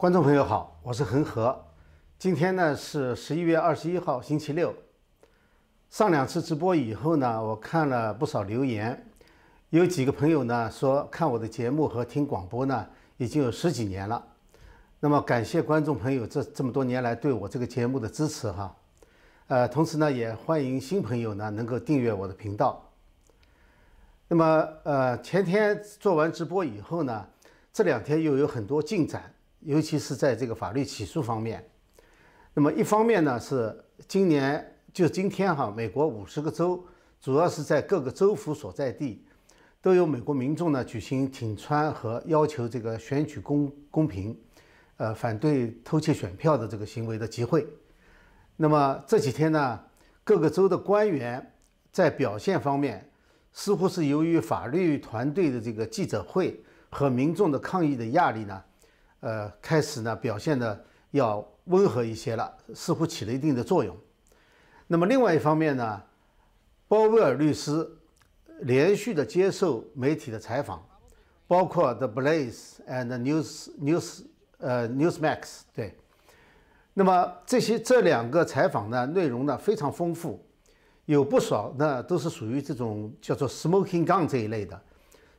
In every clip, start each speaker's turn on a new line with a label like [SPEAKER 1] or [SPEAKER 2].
[SPEAKER 1] 观众朋友好，我是恒河。今天呢是十一月二十一号，星期六。上两次直播以后呢，我看了不少留言，有几个朋友呢说看我的节目和听广播呢已经有十几年了。那么感谢观众朋友这这么多年来对我这个节目的支持哈。呃，同时呢也欢迎新朋友呢能够订阅我的频道。那么呃前天做完直播以后呢，这两天又有很多进展。尤其是在这个法律起诉方面，那么一方面呢是今年就今天哈，美国五十个州，主要是在各个州府所在地，都有美国民众呢举行挺川和要求这个选举公公平，呃，反对偷窃选票的这个行为的集会。那么这几天呢，各个州的官员在表现方面，似乎是由于法律团队的这个记者会和民众的抗议的压力呢。呃，开始呢表现的要温和一些了，似乎起了一定的作用。那么另外一方面呢，鲍威尔律师连续的接受媒体的采访，包括 The Blaze and News News 呃 Newsmax 对。那么这些这两个采访呢内容呢非常丰富，有不少呢都是属于这种叫做 Smoking Gun 这一类的。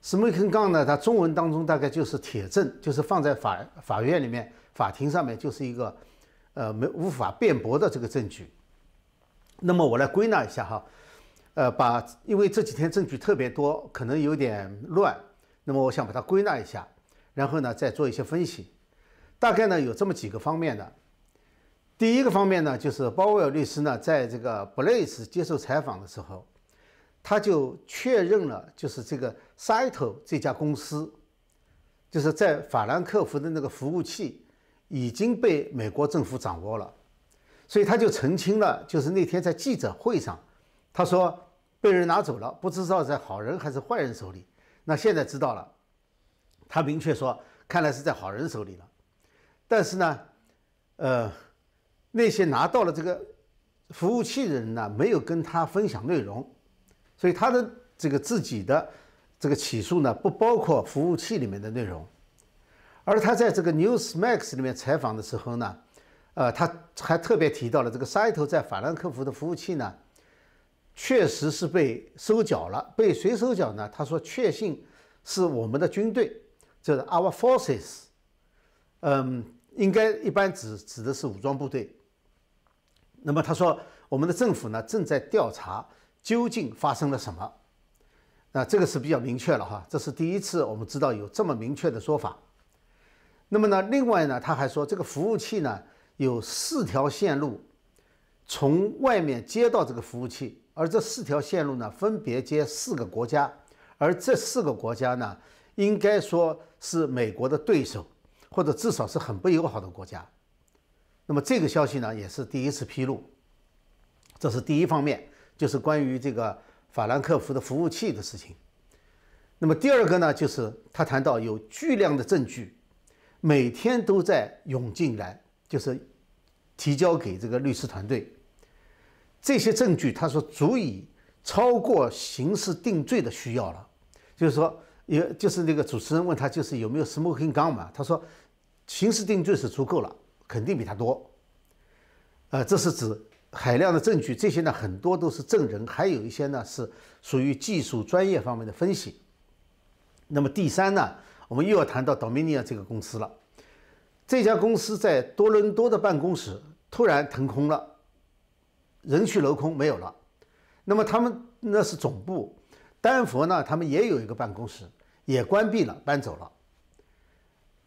[SPEAKER 1] Smoking gun 呢？它中文当中大概就是铁证，就是放在法法院里面、法庭上面，就是一个呃没无法辩驳的这个证据。那么我来归纳一下哈，呃，把因为这几天证据特别多，可能有点乱，那么我想把它归纳一下，然后呢再做一些分析。大概呢有这么几个方面的。第一个方面呢，就是鲍威尔律师呢在这个 Blaze 接受采访的时候。他就确认了，就是这个 Cyto 这家公司，就是在法兰克福的那个服务器已经被美国政府掌握了，所以他就澄清了，就是那天在记者会上，他说被人拿走了，不知道在好人还是坏人手里。那现在知道了，他明确说，看来是在好人手里了。但是呢，呃，那些拿到了这个服务器的人呢，没有跟他分享内容。所以他的这个自己的这个起诉呢，不包括服务器里面的内容，而他在这个 Newsmax 里面采访的时候呢，呃，他还特别提到了这个 Cyto 在法兰克福的服务器呢，确实是被收缴了。被谁收缴呢？他说确信是我们的军队，就是 Our Forces，嗯，应该一般指指的是武装部队。那么他说我们的政府呢正在调查。究竟发生了什么？那这个是比较明确了哈，这是第一次我们知道有这么明确的说法。那么呢，另外呢，他还说这个服务器呢有四条线路从外面接到这个服务器，而这四条线路呢分别接四个国家，而这四个国家呢应该说是美国的对手，或者至少是很不友好的国家。那么这个消息呢也是第一次披露，这是第一方面。就是关于这个法兰克福的服务器的事情。那么第二个呢，就是他谈到有巨量的证据，每天都在涌进来，就是提交给这个律师团队。这些证据，他说足以超过刑事定罪的需要了。就是说，也就是那个主持人问他，就是有没有 smoking gun 嘛？他说，刑事定罪是足够了，肯定比他多。呃，这是指。海量的证据，这些呢很多都是证人，还有一些呢是属于技术专业方面的分析。那么第三呢，我们又要谈到 Dominion 这个公司了。这家公司在多伦多的办公室突然腾空了，人去楼空，没有了。那么他们那是总部，丹佛呢，他们也有一个办公室，也关闭了，搬走了。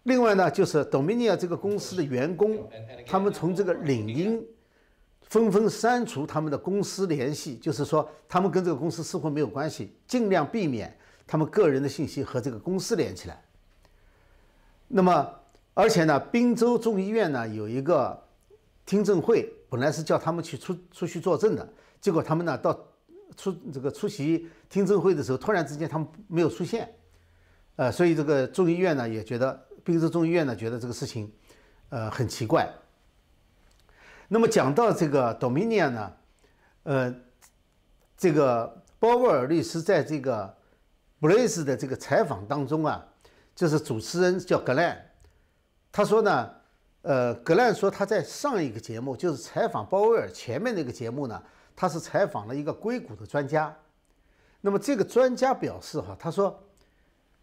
[SPEAKER 1] 另外呢，就是 Dominion 这个公司的员工，他们从这个领英。纷纷删除他们的公司联系，就是说他们跟这个公司似乎没有关系，尽量避免他们个人的信息和这个公司连起来。那么，而且呢，宾州众议院呢有一个听证会，本来是叫他们去出出去作证的，结果他们呢到出这个出席听证会的时候，突然之间他们没有出现，呃，所以这个众议院呢也觉得宾州众议院呢觉得这个事情，呃，很奇怪。那么讲到这个 Dominion 呢，呃，这个鲍威尔律师在这个 Blaze 的这个采访当中啊，就是主持人叫 Glenn，他说呢，呃，格兰说他在上一个节目，就是采访鲍威尔前面那个节目呢，他是采访了一个硅谷的专家。那么这个专家表示哈，他说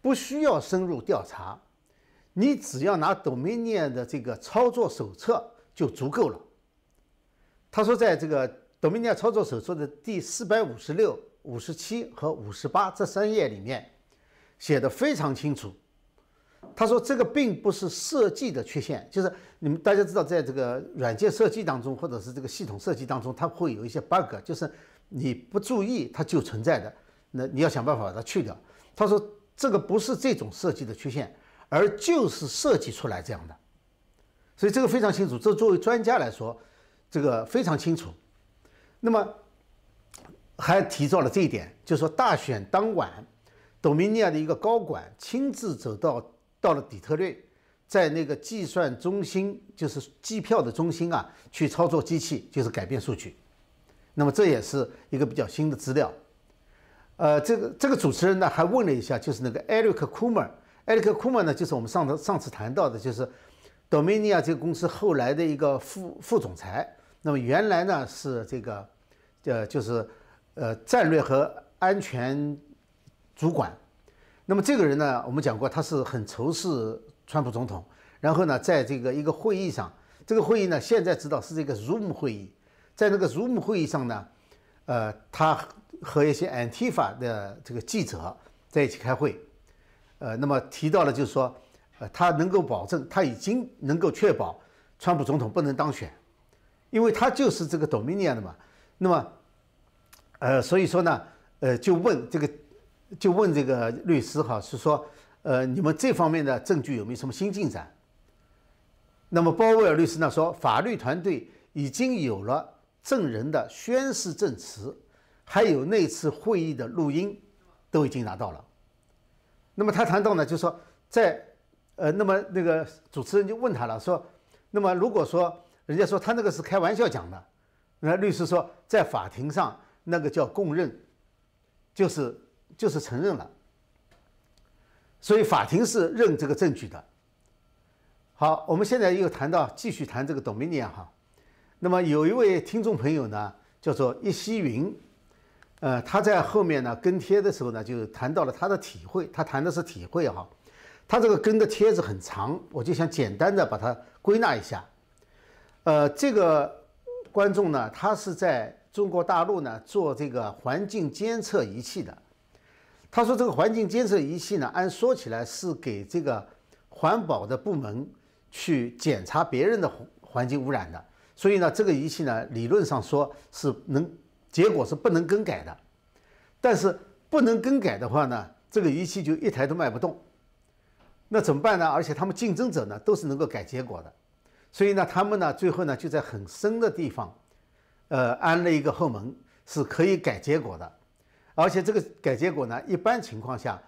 [SPEAKER 1] 不需要深入调查，你只要拿 Dominion 的这个操作手册就足够了。他说，在这个 Dominion 操作手册的第四百五十六、五十七和五十八这三页里面写的非常清楚。他说：“这个并不是设计的缺陷，就是你们大家知道，在这个软件设计当中，或者是这个系统设计当中，它会有一些 bug，就是你不注意它就存在的，那你要想办法把它去掉。”他说：“这个不是这种设计的缺陷，而就是设计出来这样的，所以这个非常清楚。这作为专家来说，这个非常清楚。那么还提到了这一点，就是说大选当晚，Dominion 的一个高管亲自走到。”到了底特律，在那个计算中心，就是计票的中心啊，去操作机器，就是改变数据。那么这也是一个比较新的资料。呃，这个这个主持人呢还问了一下，就是那个 Eric Kummer，Eric Kummer 呢就是我们上次上次谈到的，就是 Dominion 这个公司后来的一个副副总裁。那么原来呢是这个，呃，就是呃战略和安全主管。那么这个人呢，我们讲过，他是很仇视川普总统。然后呢，在这个一个会议上，这个会议呢，现在知道是这个 Zoom 会议，在那个 Zoom 会议上呢，呃，他和一些 Antifa 的这个记者在一起开会，呃，那么提到了就是说，呃，他能够保证，他已经能够确保川普总统不能当选，因为他就是这个 Dominion 的嘛。那么，呃，所以说呢，呃，就问这个。就问这个律师哈，是说，呃，你们这方面的证据有没有什么新进展？那么鲍威尔律师呢说，法律团队已经有了证人的宣誓证词，还有那次会议的录音，都已经拿到了。那么他谈到呢，就说在，呃，那么那个主持人就问他了，说，那么如果说人家说他那个是开玩笑讲的，那律师说，在法庭上那个叫供认，就是。就是承认了，所以法庭是认这个证据的。好，我们现在又谈到继续谈这个 Dominion 哈。那么有一位听众朋友呢，叫做易希云，呃，他在后面呢跟帖的时候呢，就谈到了他的体会。他谈的是体会哈。他这个跟的帖子很长，我就想简单的把它归纳一下。呃，这个观众呢，他是在中国大陆呢做这个环境监测仪器的。他说：“这个环境监测仪器呢，按说起来是给这个环保的部门去检查别人的环环境污染的，所以呢，这个仪器呢，理论上说是能，结果是不能更改的。但是不能更改的话呢，这个仪器就一台都卖不动。那怎么办呢？而且他们竞争者呢，都是能够改结果的，所以呢，他们呢，最后呢，就在很深的地方，呃，安了一个后门，是可以改结果的。”而且这个改结果呢，一般情况下，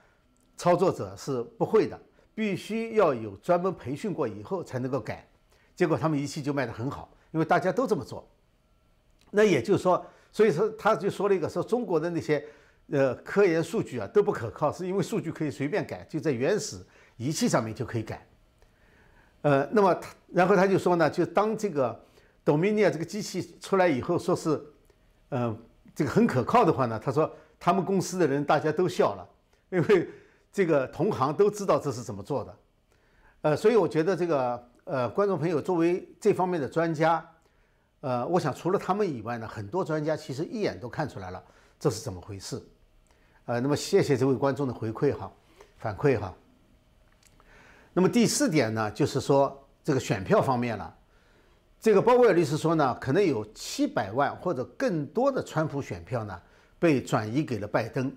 [SPEAKER 1] 操作者是不会的，必须要有专门培训过以后才能够改。结果他们仪器就卖得很好，因为大家都这么做。那也就是说，所以说他就说了一个说中国的那些呃科研数据啊都不可靠，是因为数据可以随便改，就在原始仪器上面就可以改。呃，那么他然后他就说呢，就当这个 Dominion 这个机器出来以后，说是嗯这个很可靠的话呢，他说。他们公司的人大家都笑了，因为这个同行都知道这是怎么做的，呃，所以我觉得这个呃，观众朋友作为这方面的专家，呃，我想除了他们以外呢，很多专家其实一眼都看出来了这是怎么回事，呃，那么谢谢这位观众的回馈哈，反馈哈。那么第四点呢，就是说这个选票方面了，这个鲍威尔律师说呢，可能有七百万或者更多的川普选票呢。被转移给了拜登。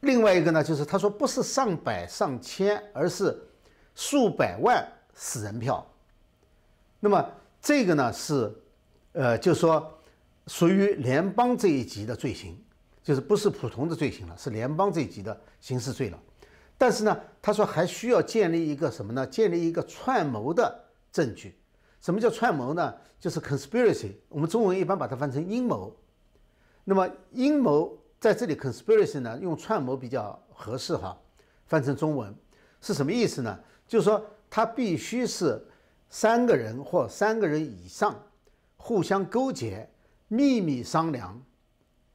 [SPEAKER 1] 另外一个呢，就是他说不是上百上千，而是数百万死人票。那么这个呢是，呃，就说属于联邦这一级的罪行，就是不是普通的罪行了，是联邦这一级的刑事罪了。但是呢，他说还需要建立一个什么呢？建立一个串谋的证据。什么叫串谋呢？就是 conspiracy，我们中文一般把它翻成阴谋。那么阴谋在这里，conspiracy 呢，用串谋比较合适哈，翻成中文是什么意思呢？就是说它必须是三个人或三个人以上互相勾结、秘密商量，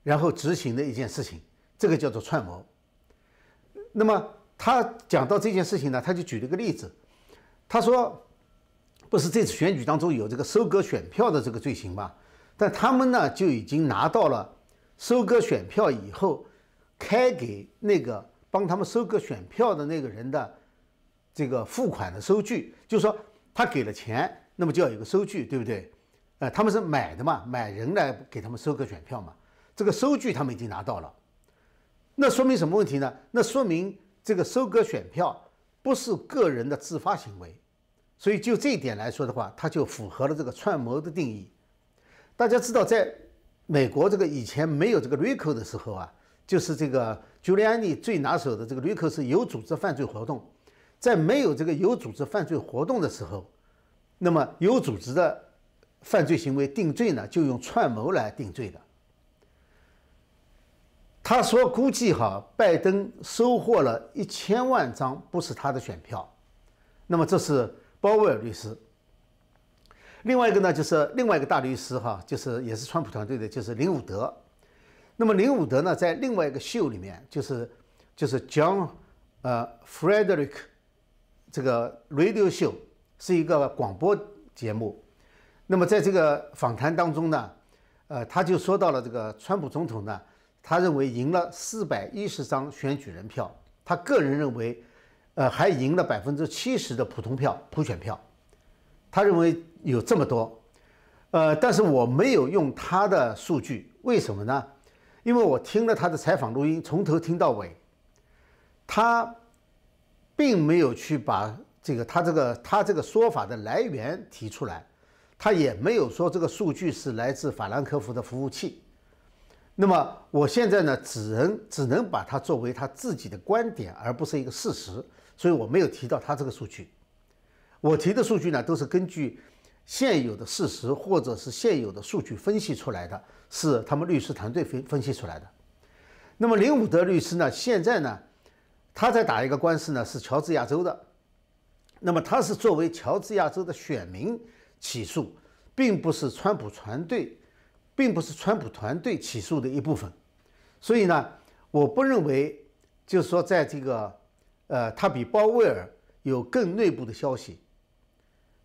[SPEAKER 1] 然后执行的一件事情，这个叫做串谋。那么他讲到这件事情呢，他就举了个例子，他说，不是这次选举当中有这个收割选票的这个罪行吗？但他们呢就已经拿到了收割选票以后，开给那个帮他们收割选票的那个人的这个付款的收据，就是说他给了钱，那么就要有个收据，对不对？呃，他们是买的嘛，买人来给他们收割选票嘛，这个收据他们已经拿到了。那说明什么问题呢？那说明这个收割选票不是个人的自发行为，所以就这一点来说的话，它就符合了这个串谋的定义。大家知道，在美国这个以前没有这个 RICO 的时候啊，就是这个 Giuliani 最拿手的这个 RICO 是有组织犯罪活动。在没有这个有组织犯罪活动的时候，那么有组织的犯罪行为定罪呢，就用串谋来定罪的。他说，估计哈，拜登收获了一千万张不是他的选票。那么这是鲍威尔律师。另外一个呢，就是另外一个大律师哈，就是也是川普团队的，就是林伍德。那么林伍德呢，在另外一个秀里面，就是就是 John 呃 Frederick 这个 Radio Show 是一个广播节目。那么在这个访谈当中呢，呃，他就说到了这个川普总统呢，他认为赢了四百一十张选举人票，他个人认为，呃，还赢了百分之七十的普通票、普选票。他认为有这么多，呃，但是我没有用他的数据，为什么呢？因为我听了他的采访录音，从头听到尾，他并没有去把这个他这个他这个说法的来源提出来，他也没有说这个数据是来自法兰克福的服务器。那么我现在呢，只能只能把它作为他自己的观点，而不是一个事实，所以我没有提到他这个数据。我提的数据呢，都是根据现有的事实或者是现有的数据分析出来的，是他们律师团队分分析出来的。那么林伍德律师呢，现在呢，他在打一个官司呢，是乔治亚州的。那么他是作为乔治亚州的选民起诉，并不是川普团队，并不是川普团队起诉的一部分。所以呢，我不认为就是说在这个，呃，他比鲍威尔有更内部的消息。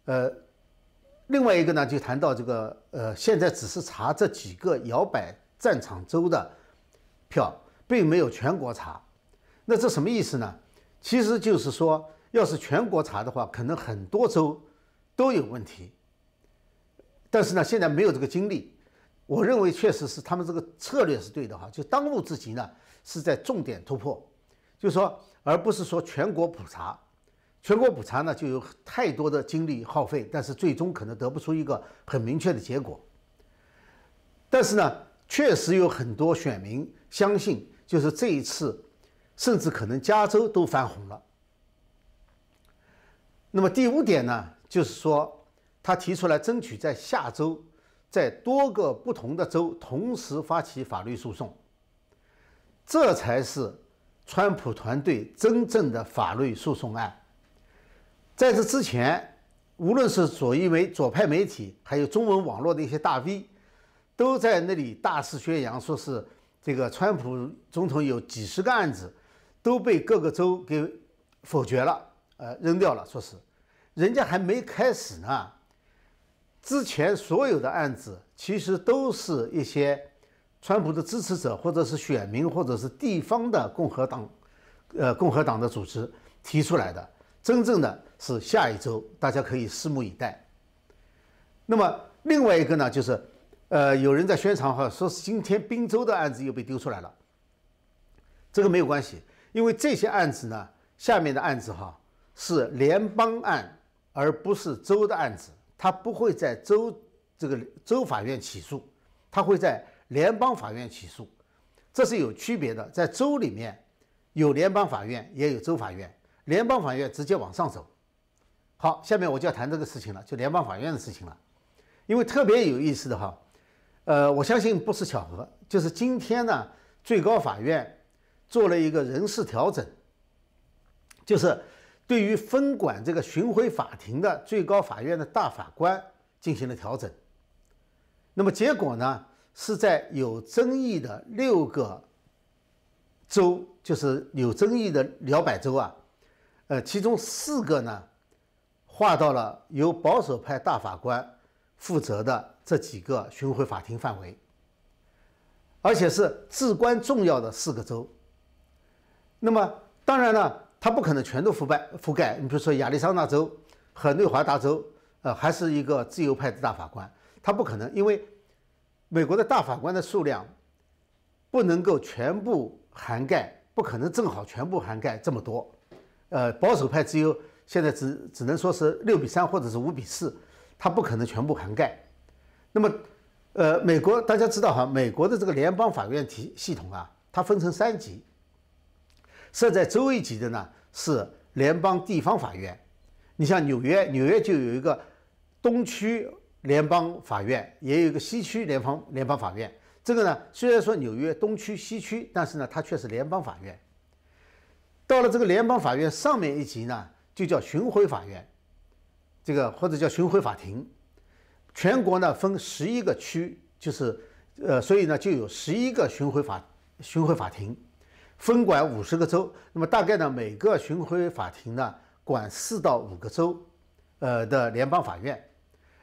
[SPEAKER 1] 呃，另外一个呢，就谈到这个，呃，现在只是查这几个摇摆战场州的票，并没有全国查。那这什么意思呢？其实就是说，要是全国查的话，可能很多州都有问题。但是呢，现在没有这个精力。我认为确实是他们这个策略是对的哈，就当务之急呢，是在重点突破，就是说，而不是说全国普查。全国普查呢，就有太多的精力耗费，但是最终可能得不出一个很明确的结果。但是呢，确实有很多选民相信，就是这一次，甚至可能加州都翻红了。那么第五点呢，就是说他提出来争取在下周，在多个不同的州同时发起法律诉讼，这才是川普团队真正的法律诉讼案。在这之前，无论是左翼媒、左派媒体，还有中文网络的一些大 V，都在那里大肆宣扬，说是这个川普总统有几十个案子都被各个州给否决了，呃，扔掉了。说是人家还没开始呢，之前所有的案子其实都是一些川普的支持者，或者是选民，或者是地方的共和党，呃，共和党的组织提出来的。真正的是下一周，大家可以拭目以待。那么另外一个呢，就是，呃，有人在宣传哈，说是今天滨州的案子又被丢出来了。这个没有关系，因为这些案子呢，下面的案子哈是联邦案，而不是州的案子，他不会在州这个州法院起诉，他会在联邦法院起诉，这是有区别的。在州里面有联邦法院，也有州法院。联邦法院直接往上走。好，下面我就要谈这个事情了，就联邦法院的事情了。因为特别有意思的哈，呃，我相信不是巧合，就是今天呢，最高法院做了一个人事调整，就是对于分管这个巡回法庭的最高法院的大法官进行了调整。那么结果呢，是在有争议的六个州，就是有争议的摇摆州啊，呃，其中四个呢，划到了由保守派大法官负责的这几个巡回法庭范围，而且是至关重要的四个州。那么当然了。他不可能全都覆盖覆盖。你比如说亚利桑那州和内华达州，呃，还是一个自由派的大法官，他不可能，因为美国的大法官的数量不能够全部涵盖，不可能正好全部涵盖这么多。呃，保守派只有现在只只能说是六比三或者是五比四，他不可能全部涵盖。那么，呃，美国大家知道哈，美国的这个联邦法院体系统啊，它分成三级。设在州一级的呢是联邦地方法院，你像纽约，纽约就有一个东区联邦法院，也有一个西区联邦联邦法院。这个呢，虽然说纽约东区、西区，但是呢，它却是联邦法院。到了这个联邦法院上面一级呢，就叫巡回法院，这个或者叫巡回法庭。全国呢分十一个区，就是呃，所以呢就有十一个巡回法巡回法庭。分管五十个州，那么大概呢，每个巡回法庭呢管四到五个州，呃的联邦法院，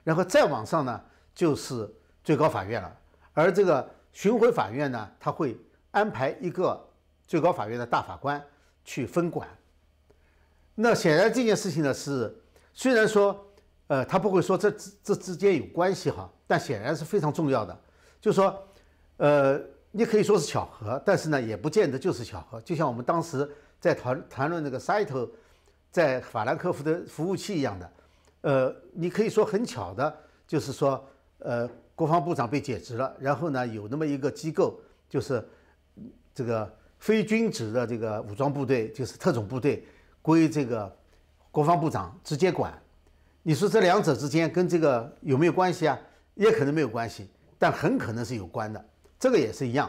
[SPEAKER 1] 然后再往上呢就是最高法院了。而这个巡回法院呢，他会安排一个最高法院的大法官去分管。那显然这件事情呢是，虽然说，呃，他不会说这这之间有关系哈，但显然是非常重要的，就是说，呃。你可以说是巧合，但是呢，也不见得就是巧合。就像我们当时在谈谈论那个 Cyto 在法兰克福的服务器一样的，呃，你可以说很巧的，就是说，呃，国防部长被解职了，然后呢，有那么一个机构，就是这个非军职的这个武装部队，就是特种部队，归这个国防部长直接管。你说这两者之间跟这个有没有关系啊？也可能没有关系，但很可能是有关的。这个也是一样，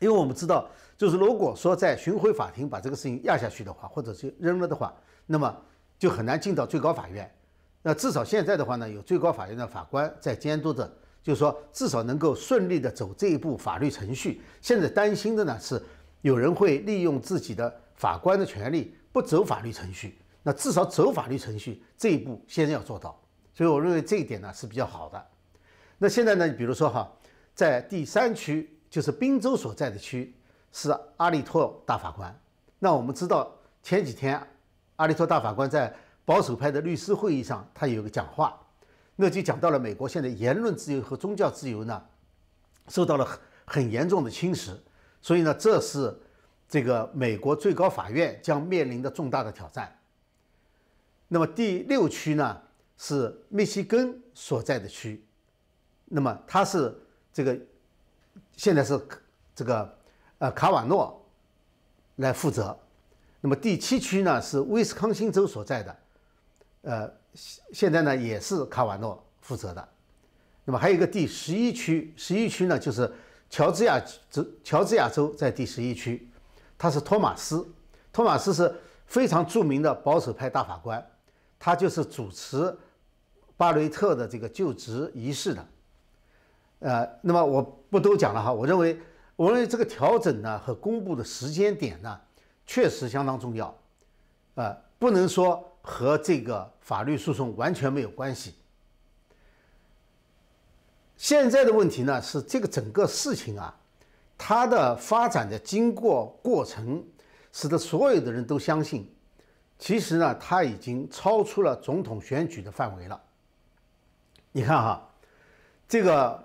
[SPEAKER 1] 因为我们知道，就是如果说在巡回法庭把这个事情压下去的话，或者是扔了的话，那么就很难进到最高法院。那至少现在的话呢，有最高法院的法官在监督着，就是说至少能够顺利的走这一步法律程序。现在担心的呢是有人会利用自己的法官的权利不走法律程序。那至少走法律程序这一步先要做到。所以我认为这一点呢是比较好的。那现在呢，比如说哈。在第三区，就是宾州所在的区，是阿利托大法官。那我们知道，前几天阿利托大法官在保守派的律师会议上，他有个讲话，那就讲到了美国现在言论自由和宗教自由呢，受到了很很严重的侵蚀。所以呢，这是这个美国最高法院将面临的重大的挑战。那么第六区呢，是密西根所在的区，那么它是。这个现在是这个呃卡瓦诺来负责，那么第七区呢是威斯康星州所在的，呃现在呢也是卡瓦诺负责的，那么还有一个第十一区，十一区呢就是乔治亚州，乔治亚州在第十一区，他是托马斯，托马斯是非常著名的保守派大法官，他就是主持巴雷特的这个就职仪式的。呃，那么我不都讲了哈，我认为，我认为这个调整呢和公布的时间点呢，确实相当重要，呃，不能说和这个法律诉讼完全没有关系。现在的问题呢是这个整个事情啊，它的发展的经过过程，使得所有的人都相信，其实呢，它已经超出了总统选举的范围了。你看哈，这个。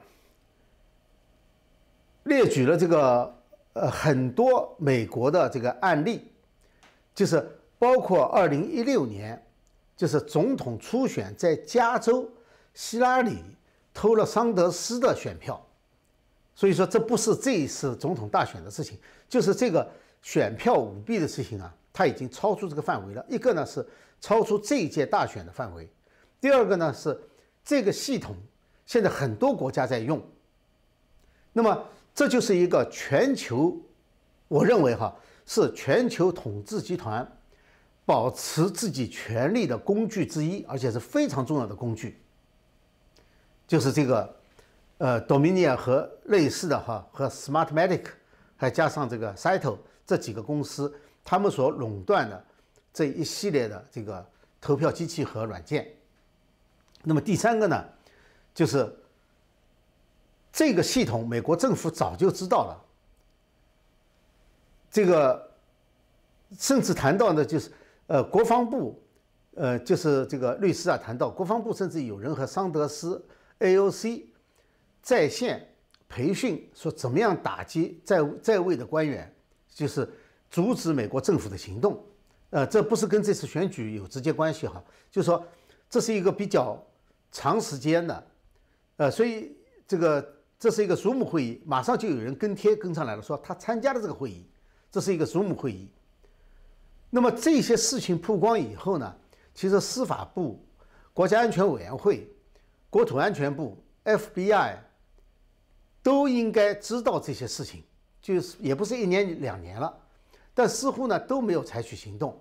[SPEAKER 1] 列举了这个呃很多美国的这个案例，就是包括二零一六年，就是总统初选在加州，希拉里偷了桑德斯的选票，所以说这不是这一次总统大选的事情，就是这个选票舞弊的事情啊，它已经超出这个范围了。一个呢是超出这一届大选的范围，第二个呢是这个系统现在很多国家在用，那么。这就是一个全球，我认为哈是全球统治集团保持自己权力的工具之一，而且是非常重要的工具，就是这个，呃，Dominia 和类似的哈和 Smartmatic，还加上这个 Cyto 这几个公司，他们所垄断的这一系列的这个投票机器和软件。那么第三个呢，就是这个系统，美国政府早就知道了，这个甚至谈到呢，就是呃，国防部，呃，就是这个律师啊，谈到国防部，甚至有人和桑德斯 AOC 在线培训，说怎么样打击在在位的官员，就是阻止美国政府的行动。呃，这不是跟这次选举有直接关系哈，就是说这是一个比较。长时间的，呃，所以这个这是一个属母会议，马上就有人跟贴跟上来了，说他参加了这个会议，这是一个属母会议。那么这些事情曝光以后呢，其实司法部、国家安全委员会、国土安全部、FBI 都应该知道这些事情，就是也不是一年两年了，但似乎呢都没有采取行动。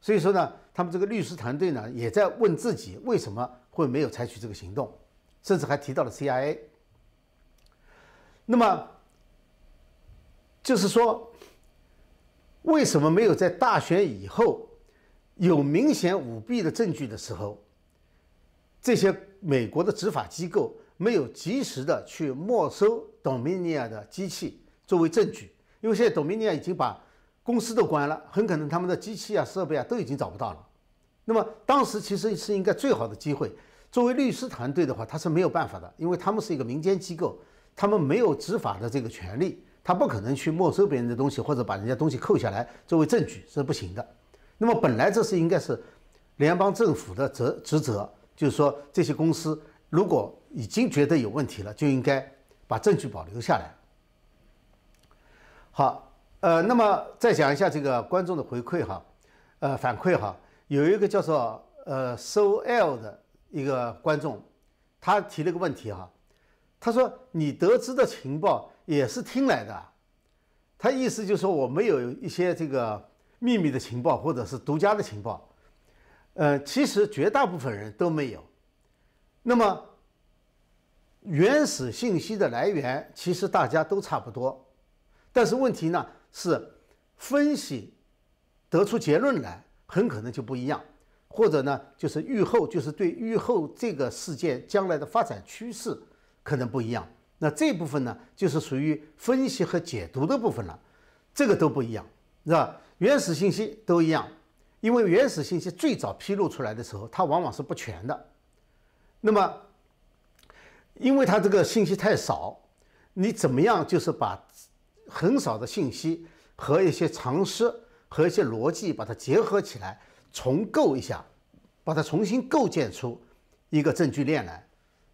[SPEAKER 1] 所以说呢，他们这个律师团队呢也在问自己为什么。会没有采取这个行动，甚至还提到了 CIA。那么，就是说，为什么没有在大选以后有明显舞弊的证据的时候，这些美国的执法机构没有及时的去没收 Dominia 的机器作为证据？因为现在 Dominia 已经把公司都关了，很可能他们的机器啊、设备啊都已经找不到了。那么当时其实是应该最好的机会。作为律师团队的话，他是没有办法的，因为他们是一个民间机构，他们没有执法的这个权利，他不可能去没收别人的东西或者把人家东西扣下来作为证据是不行的。那么本来这是应该是联邦政府的责职责，就是说这些公司如果已经觉得有问题了，就应该把证据保留下来。好，呃，那么再讲一下这个观众的回馈哈，呃，反馈哈，有一个叫做呃 So L 的。一个观众，他提了个问题哈，他说：“你得知的情报也是听来的。”他意思就是说我没有一些这个秘密的情报或者是独家的情报。呃，其实绝大部分人都没有。那么原始信息的来源其实大家都差不多，但是问题呢是分析得出结论来很可能就不一样。或者呢，就是预后，就是对预后这个事件将来的发展趋势可能不一样。那这部分呢，就是属于分析和解读的部分了，这个都不一样，是吧？原始信息都一样，因为原始信息最早披露出来的时候，它往往是不全的。那么，因为它这个信息太少，你怎么样就是把很少的信息和一些常识和一些逻辑把它结合起来？重构一下，把它重新构建出一个证据链来，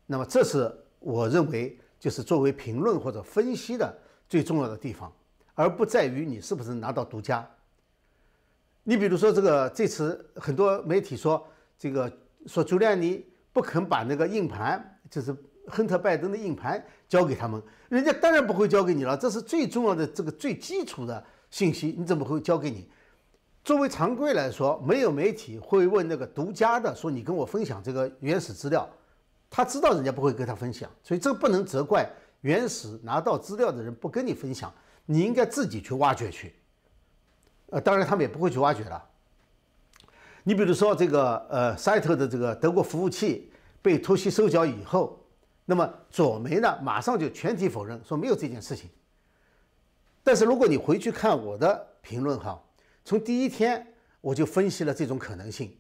[SPEAKER 1] 那么这是我认为就是作为评论或者分析的最重要的地方，而不在于你是不是拿到独家。你比如说这个这次很多媒体说这个说朱利安尼不肯把那个硬盘，就是亨特拜登的硬盘交给他们，人家当然不会交给你了，这是最重要的这个最基础的信息，你怎么会交给你？作为常规来说，没有媒体会问那个独家的说：“你跟我分享这个原始资料。”他知道人家不会跟他分享，所以这不能责怪原始拿到资料的人不跟你分享，你应该自己去挖掘去。呃，当然他们也不会去挖掘了。你比如说这个呃，赛特的这个德国服务器被突袭收缴以后，那么左媒呢马上就全体否认，说没有这件事情。但是如果你回去看我的评论哈。从第一天我就分析了这种可能性，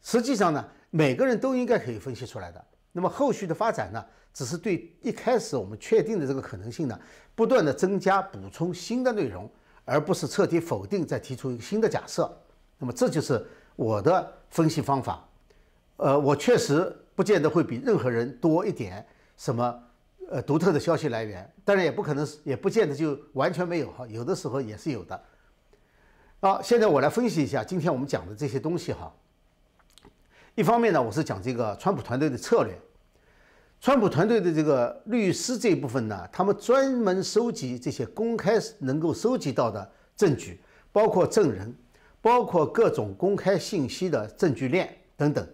[SPEAKER 1] 实际上呢，每个人都应该可以分析出来的。那么后续的发展呢，只是对一开始我们确定的这个可能性呢，不断的增加、补充新的内容，而不是彻底否定再提出一个新的假设。那么这就是我的分析方法。呃，我确实不见得会比任何人多一点什么呃独特的消息来源，当然也不可能是，也不见得就完全没有哈，有的时候也是有的。好，现在我来分析一下今天我们讲的这些东西哈。一方面呢，我是讲这个川普团队的策略。川普团队的这个律师这一部分呢，他们专门收集这些公开能够收集到的证据，包括证人，包括各种公开信息的证据链等等。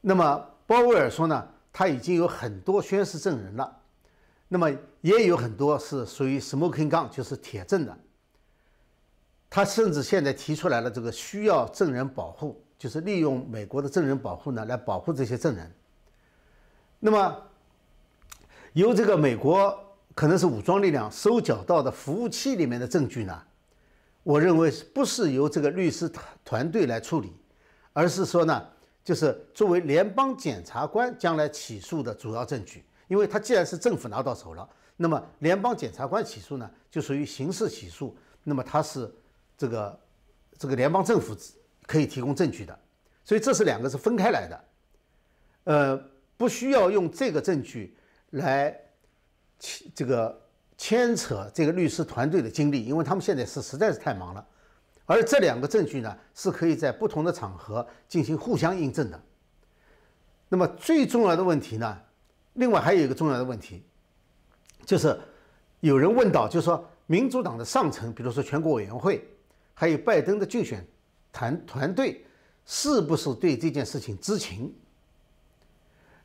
[SPEAKER 1] 那么鲍威尔说呢，他已经有很多宣誓证人了，那么也有很多是属于 smoking gun，就是铁证的。他甚至现在提出来了这个需要证人保护，就是利用美国的证人保护呢来保护这些证人。那么由这个美国可能是武装力量收缴到的服务器里面的证据呢？我认为不是由这个律师团团队来处理，而是说呢，就是作为联邦检察官将来起诉的主要证据。因为他既然是政府拿到手了，那么联邦检察官起诉呢，就属于刑事起诉。那么他是这个这个联邦政府可以提供证据的，所以这是两个是分开来的，呃，不需要用这个证据来牵这个。牵扯这个律师团队的精力，因为他们现在是实在是太忙了，而这两个证据呢，是可以在不同的场合进行互相印证的。那么最重要的问题呢，另外还有一个重要的问题，就是有人问到，就是说民主党的上层，比如说全国委员会，还有拜登的竞选团团队，是不是对这件事情知情？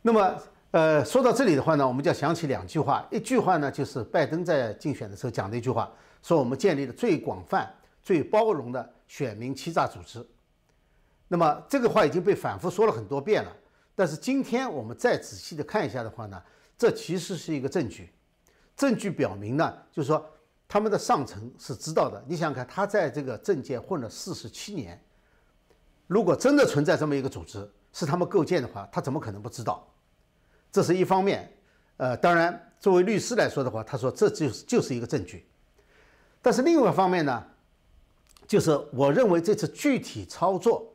[SPEAKER 1] 那么。呃，说到这里的话呢，我们就要想起两句话。一句话呢，就是拜登在竞选的时候讲的一句话，说我们建立了最广泛、最包容的选民欺诈组织。那么这个话已经被反复说了很多遍了。但是今天我们再仔细的看一下的话呢，这其实是一个证据。证据表明呢，就是说他们的上层是知道的。你想想看，他在这个政界混了四十七年，如果真的存在这么一个组织是他们构建的话，他怎么可能不知道？这是一方面，呃，当然，作为律师来说的话，他说这就是就是一个证据。但是另外一方面呢，就是我认为这次具体操作，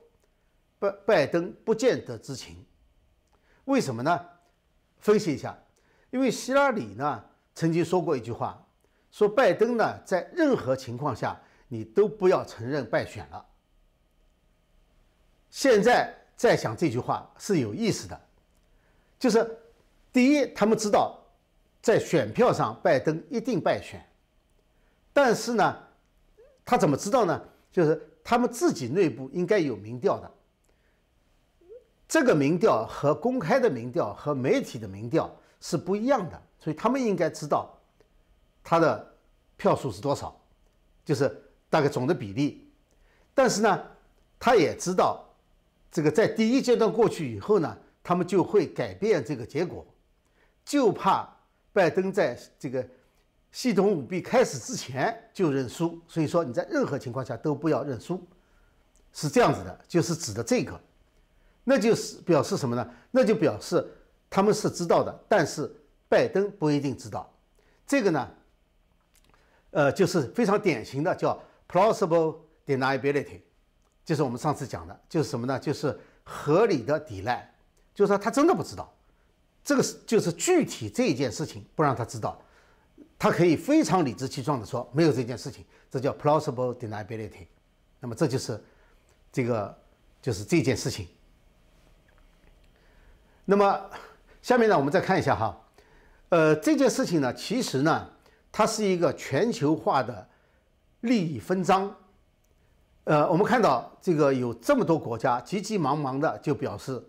[SPEAKER 1] 拜拜登不见得知情。为什么呢？分析一下，因为希拉里呢曾经说过一句话，说拜登呢在任何情况下你都不要承认败选了。现在再想这句话是有意思的，就是。第一，他们知道在选票上拜登一定败选，但是呢，他怎么知道呢？就是他们自己内部应该有民调的，这个民调和公开的民调和媒体的民调是不一样的，所以他们应该知道他的票数是多少，就是大概总的比例。但是呢，他也知道这个在第一阶段过去以后呢，他们就会改变这个结果。就怕拜登在这个系统舞弊开始之前就认输，所以说你在任何情况下都不要认输，是这样子的，就是指的这个，那就是表示什么呢？那就表示他们是知道的，但是拜登不一定知道。这个呢，呃，就是非常典型的叫 plausible deniability，就是我们上次讲的，就是什么呢？就是合理的抵赖，就是说他真的不知道。这个是就是具体这件事情不让他知道，他可以非常理直气壮地说没有这件事情，这叫 plausible deniability。那么这就是这个就是这件事情。那么下面呢，我们再看一下哈，呃，这件事情呢，其实呢，它是一个全球化的利益分赃。呃，我们看到这个有这么多国家急急忙忙的就表示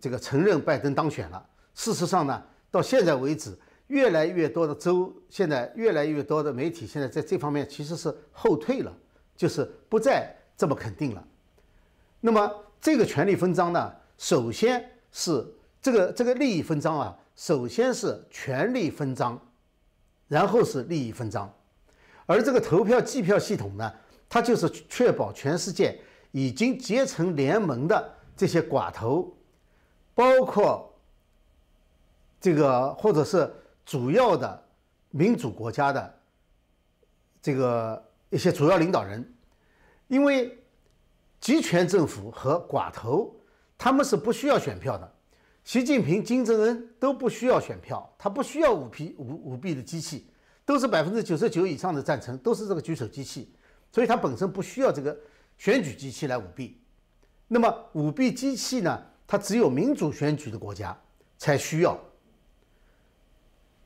[SPEAKER 1] 这个承认拜登当选了。事实上呢，到现在为止，越来越多的州，现在越来越多的媒体，现在在这方面其实是后退了，就是不再这么肯定了。那么这个权力分赃呢，首先是这个这个利益分赃啊，首先是权力分赃，然后是利益分赃，而这个投票计票系统呢，它就是确保全世界已经结成联盟的这些寡头，包括。这个或者是主要的民主国家的这个一些主要领导人，因为集权政府和寡头他们是不需要选票的，习近平、金正恩都不需要选票，他不需要舞弊舞舞弊的机器，都是百分之九十九以上的赞成，都是这个举手机器，所以他本身不需要这个选举机器来舞弊。那么舞弊机器呢？它只有民主选举的国家才需要。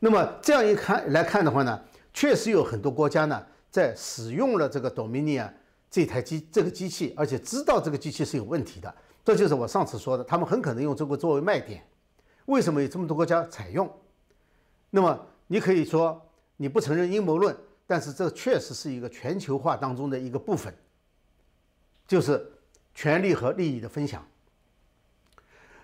[SPEAKER 1] 那么这样一看来看的话呢，确实有很多国家呢在使用了这个 Dominion 这台机这个机器，而且知道这个机器是有问题的。这就是我上次说的，他们很可能用这个作为卖点。为什么有这么多国家采用？那么你可以说你不承认阴谋论，但是这确实是一个全球化当中的一个部分，就是权力和利益的分享。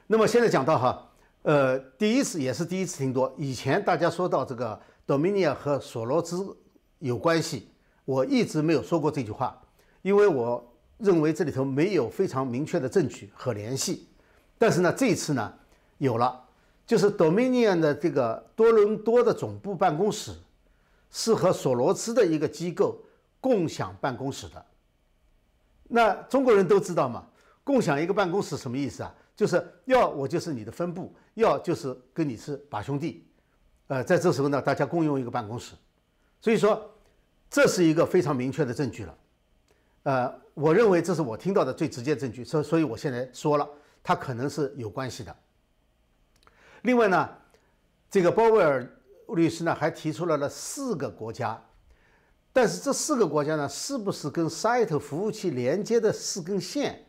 [SPEAKER 1] 那么现在讲到哈，呃，第一次也是第一次听多。以前大家说到这个 Dominion 和索罗斯有关系，我一直没有说过这句话，因为我认为这里头没有非常明确的证据和联系。但是呢，这一次呢有了，就是 Dominion 的这个多伦多的总部办公室是和索罗斯的一个机构共享办公室的。那中国人都知道嘛，共享一个办公室什么意思啊？就是要我就是你的分部，要就是跟你是把兄弟，呃，在这时候呢，大家共用一个办公室，所以说这是一个非常明确的证据了，呃，我认为这是我听到的最直接证据，所所以我现在说了，它可能是有关系的。另外呢，这个鲍威尔律师呢还提出来了四个国家，但是这四个国家呢，是不是跟 Site 服务器连接的四根线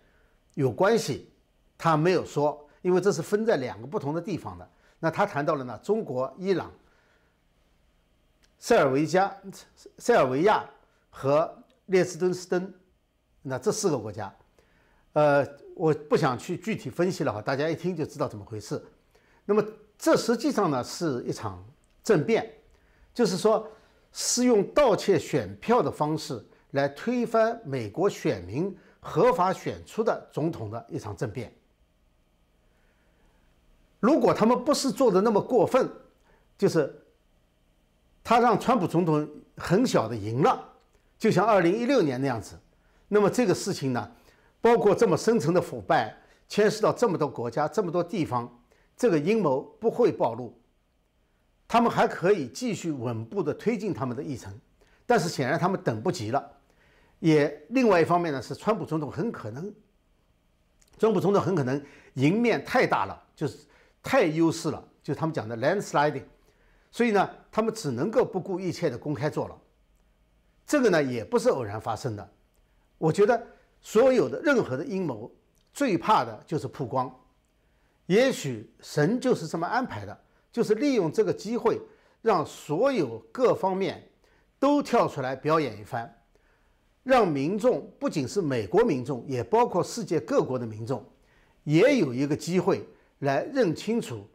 [SPEAKER 1] 有关系？他没有说，因为这是分在两个不同的地方的。那他谈到了呢，中国、伊朗、塞尔维加、塞尔维亚和列斯敦斯登，那这四个国家，呃，我不想去具体分析了哈，大家一听就知道怎么回事。那么这实际上呢是一场政变，就是说是用盗窃选票的方式来推翻美国选民合法选出的总统的一场政变。如果他们不是做的那么过分，就是他让川普总统很小的赢了，就像二零一六年那样子，那么这个事情呢，包括这么深层的腐败，牵涉到这么多国家、这么多地方，这个阴谋不会暴露，他们还可以继续稳步的推进他们的议程，但是显然他们等不及了，也另外一方面呢，是川普总统很可能，川普总统很可能赢面太大了，就是。太优势了，就他们讲的 landsliding，所以呢，他们只能够不顾一切的公开做了。这个呢，也不是偶然发生的。我觉得所有的任何的阴谋，最怕的就是曝光。也许神就是这么安排的，就是利用这个机会，让所有各方面都跳出来表演一番，让民众不仅是美国民众，也包括世界各国的民众，也有一个机会。来认清楚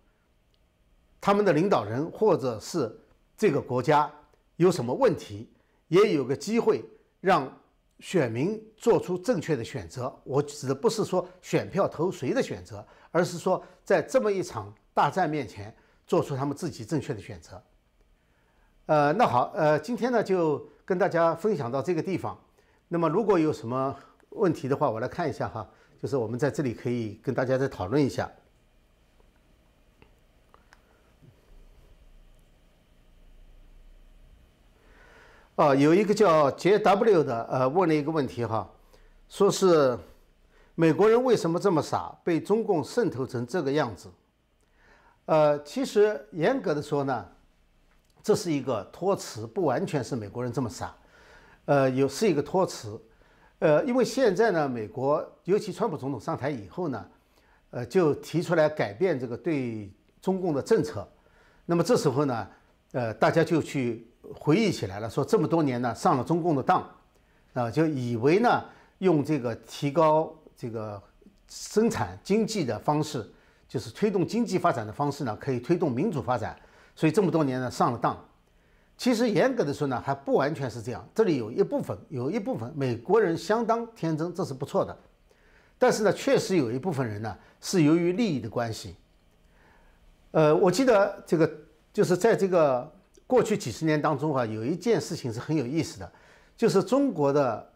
[SPEAKER 1] 他们的领导人或者是这个国家有什么问题，也有个机会让选民做出正确的选择。我指的不是说选票投谁的选择，而是说在这么一场大战面前做出他们自己正确的选择。呃，那好，呃，今天呢就跟大家分享到这个地方。那么如果有什么问题的话，我来看一下哈，就是我们在这里可以跟大家再讨论一下。啊，有一个叫 JW 的，呃，问了一个问题哈，说是美国人为什么这么傻，被中共渗透成这个样子？呃，其实严格的说呢，这是一个托词，不完全是美国人这么傻，呃，有是一个托词，呃，因为现在呢，美国尤其川普总统上台以后呢，呃，就提出来改变这个对中共的政策，那么这时候呢，呃，大家就去。回忆起来了，说这么多年呢上了中共的当，啊，就以为呢用这个提高这个生产经济的方式，就是推动经济发展的方式呢，可以推动民主发展，所以这么多年呢上了当。其实严格的说呢，还不完全是这样。这里有一部分，有一部分美国人相当天真，这是不错的。但是呢，确实有一部分人呢是由于利益的关系。呃，我记得这个就是在这个。过去几十年当中啊，有一件事情是很有意思的，就是中国的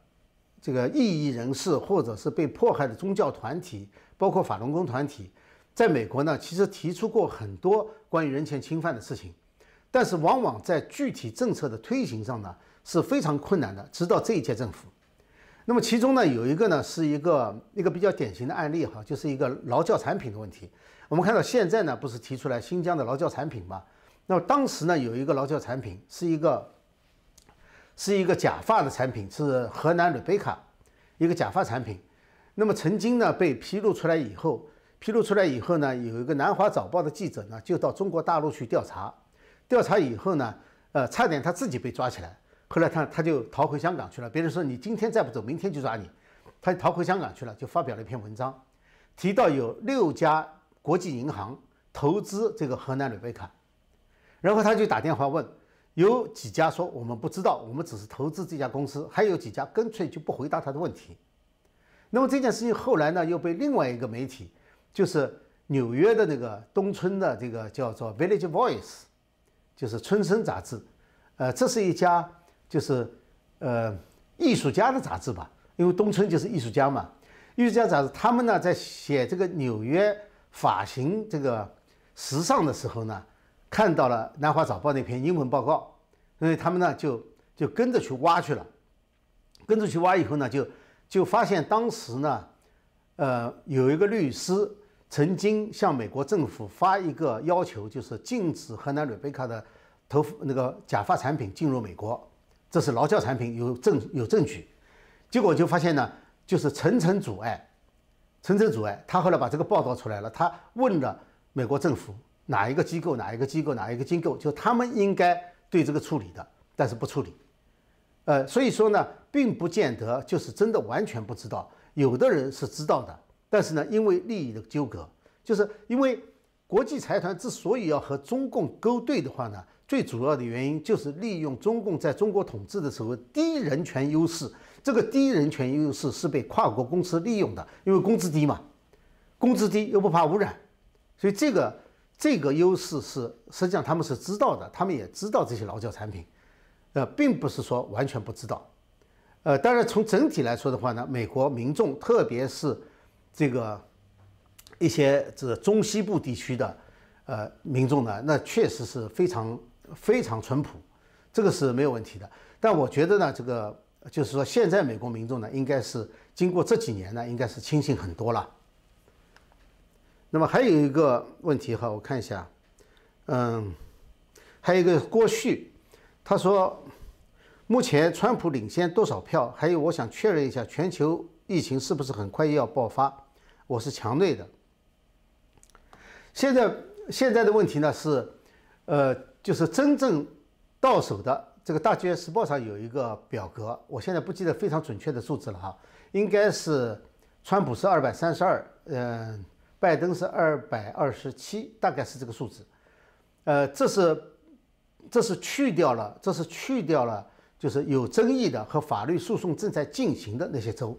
[SPEAKER 1] 这个异议人士或者是被迫害的宗教团体，包括法轮功团体，在美国呢，其实提出过很多关于人权侵犯的事情，但是往往在具体政策的推行上呢是非常困难的，直到这一届政府。那么其中呢有一个呢是一个一个比较典型的案例哈，就是一个劳教产品的问题。我们看到现在呢不是提出来新疆的劳教产品吗？那么当时呢，有一个劳教产品，是一个是一个假发的产品，是河南瑞贝卡。一个假发产品。那么曾经呢被披露出来以后，披露出来以后呢，有一个南华早报的记者呢就到中国大陆去调查，调查以后呢，呃，差点他自己被抓起来。后来他他就逃回香港去了。别人说你今天再不走，明天就抓你。他逃回香港去了，就发表了一篇文章，提到有六家国际银行投资这个河南瑞贝卡，然后他就打电话问，有几家说我们不知道，我们只是投资这家公司，还有几家干脆就不回答他的问题。那么这件事情后来呢，又被另外一个媒体，就是纽约的那个东村的这个叫做《Village Voice》，就是村声杂志，呃，这是一家就是呃艺术家的杂志吧，因为东村就是艺术家嘛。艺术家杂志他们呢在写这个纽约发型这个时尚的时候呢，看到了《南华早报》那篇英文报告，所以他们呢就就跟着去挖去了，跟着去挖以后呢就。就发现当时呢，呃，有一个律师曾经向美国政府发一个要求，就是禁止河南瑞贝卡的头那个假发产品进入美国，这是劳教产品，有证有证据。结果就发现呢，就是层层阻碍，层层阻碍。他后来把这个报道出来了，他问了美国政府哪一个机构，哪一个机构，哪一个机构，就他们应该对这个处理的，但是不处理。呃，所以说呢，并不见得就是真的完全不知道，有的人是知道的，但是呢，因为利益的纠葛，就是因为国际财团之所以要和中共勾兑的话呢，最主要的原因就是利用中共在中国统治的时候低人权优势，这个低人权优势是被跨国公司利用的，因为工资低嘛，工资低又不怕污染，所以这个这个优势是实际上他们是知道的，他们也知道这些劳教产品。呃，并不是说完全不知道，呃，当然从整体来说的话呢，美国民众，特别是这个一些这中西部地区的呃民众呢，那确实是非常非常淳朴，这个是没有问题的。但我觉得呢，这个就是说，现在美国民众呢，应该是经过这几年呢，应该是清醒很多了。那么还有一个问题哈，我看一下，嗯，还有一个郭旭。他说：“目前川普领先多少票？还有，我想确认一下，全球疫情是不是很快又要爆发？我是强内的。现在现在的问题呢是，呃，就是真正到手的这个《大纪元时报》上有一个表格，我现在不记得非常准确的数字了哈，应该是川普是二百三十二，嗯，拜登是二百二十七，大概是这个数字。呃，这是。”这是去掉了，这是去掉了，就是有争议的和法律诉讼正在进行的那些州，